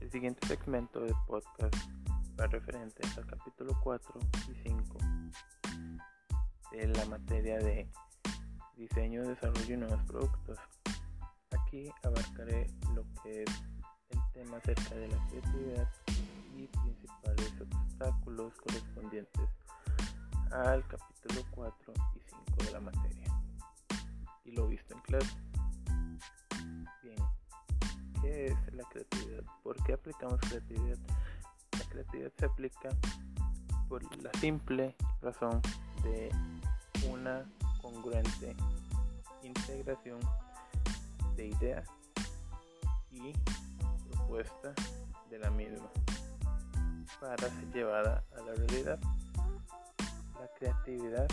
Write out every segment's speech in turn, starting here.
El siguiente segmento del podcast va referente al capítulo 4 y 5 de la materia de diseño, desarrollo y nuevos productos. Aquí abarcaré lo que es el tema acerca de la creatividad y principales obstáculos correspondientes al capítulo 4 y 5 de la materia y lo visto en clase. Bien, ¿qué es la creatividad? ¿Por qué aplicamos creatividad? La creatividad se aplica por la simple razón de una congruente integración de ideas y propuesta de la misma para ser llevada a la realidad. La creatividad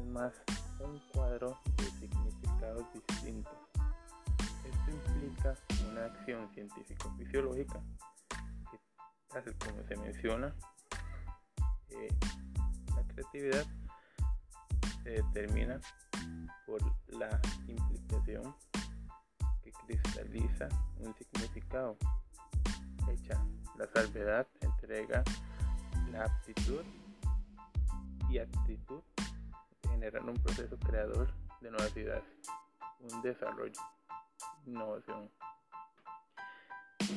es más un cuadro de significados distintos. Esto implica una acción científico-fisiológica que, como se menciona, eh, la creatividad se determina por la implicación que cristaliza un significado. Hecha la salvedad entrega la aptitud y actitud que generan un proceso creador de nuevas ideas, un desarrollo, innovación.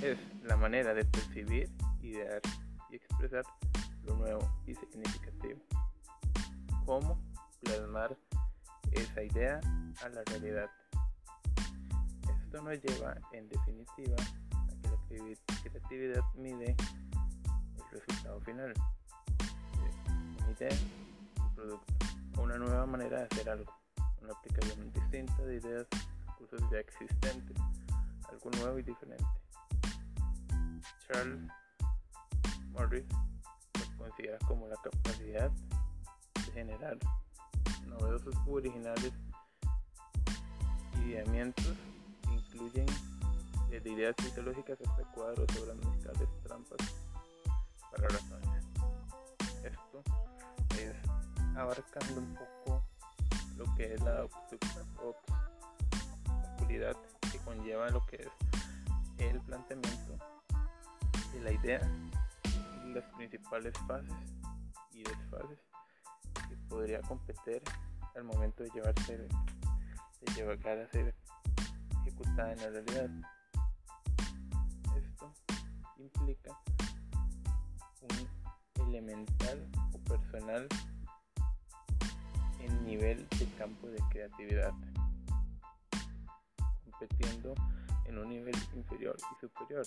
Es la manera de percibir, idear y expresar lo nuevo y significativo. Cómo plasmar esa idea a la realidad. Esto nos lleva, en definitiva, a que la creatividad mide el resultado final. Una idea, un producto, una nueva manera de hacer algo, una aplicación distinta de ideas, recursos ya existentes, algo nuevo y diferente. Charles Morris lo considera como la capacidad de generar novedosos originales ideamientos que incluyen desde ideas fisiológicas hasta cuadros sobre musicales trampas para razones. Esto es abarcando un poco lo que es la que conlleva lo que es el planteamiento de la idea las principales fases y desfases que podría competir al momento de llevarse de llegar a ser ejecutada en la realidad. Esto implica un elemental o personal en nivel de campo de creatividad, compitiendo en un nivel inferior y superior,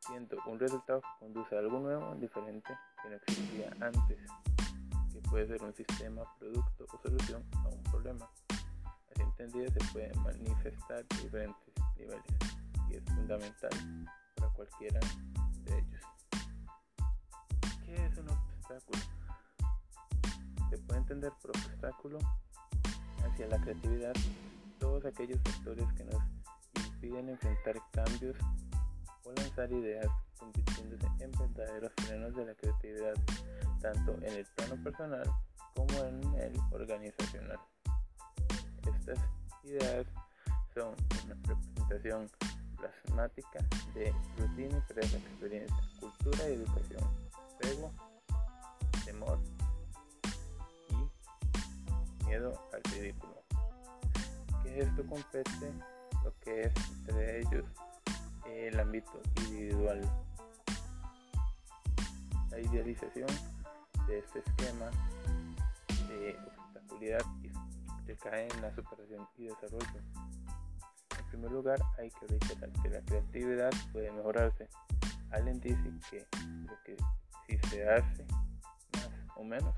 siendo un resultado que conduce a algo nuevo, diferente, que no existía antes, que puede ser un sistema, producto o solución a un problema. Así entendido se puede manifestar de diferentes niveles y es fundamental para cualquiera de ellos. ¿Qué es un obstáculo? Se puede entender por obstáculo hacia la creatividad todos aquellos factores que nos impiden enfrentar cambios o lanzar ideas convirtiéndose en verdaderos frenos de la creatividad, tanto en el plano personal como en el organizacional. Estas ideas son una representación plasmática de rutina y presa experiencia, cultura y educación, apego, temor y miedo al ridículo. Que esto compete lo que es entre ellos el ámbito individual. La idealización de este esquema de obstaculidad recae en la superación y desarrollo. En primer lugar, hay que reiterar que la creatividad puede mejorarse. Allen dice que lo que si se hace más o menos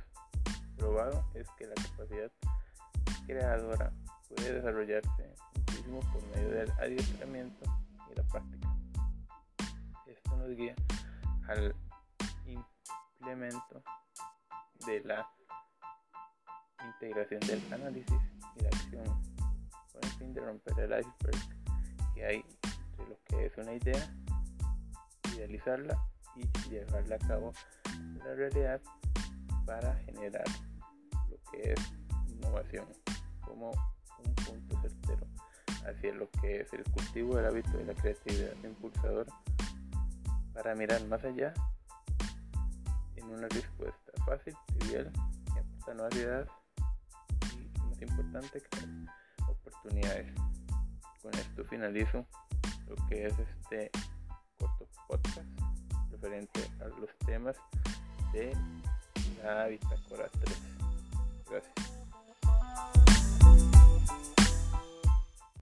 probado es que la capacidad creadora puede desarrollarse muchísimo por medio del adiestramiento y la práctica. Esto nos guía al implemento de la integración del análisis y la acción con el fin de romper el iceberg que hay entre lo que es una idea, idealizarla y llevarla a cabo en la realidad para generar lo que es innovación como lo que es el cultivo del hábito de la creatividad impulsador para mirar más allá en una respuesta fácil, trivial, que aporta nuevas ideas y más importante, que oportunidades. Con esto finalizo lo que es este corto podcast referente a los temas de la bitácora 3. Gracias.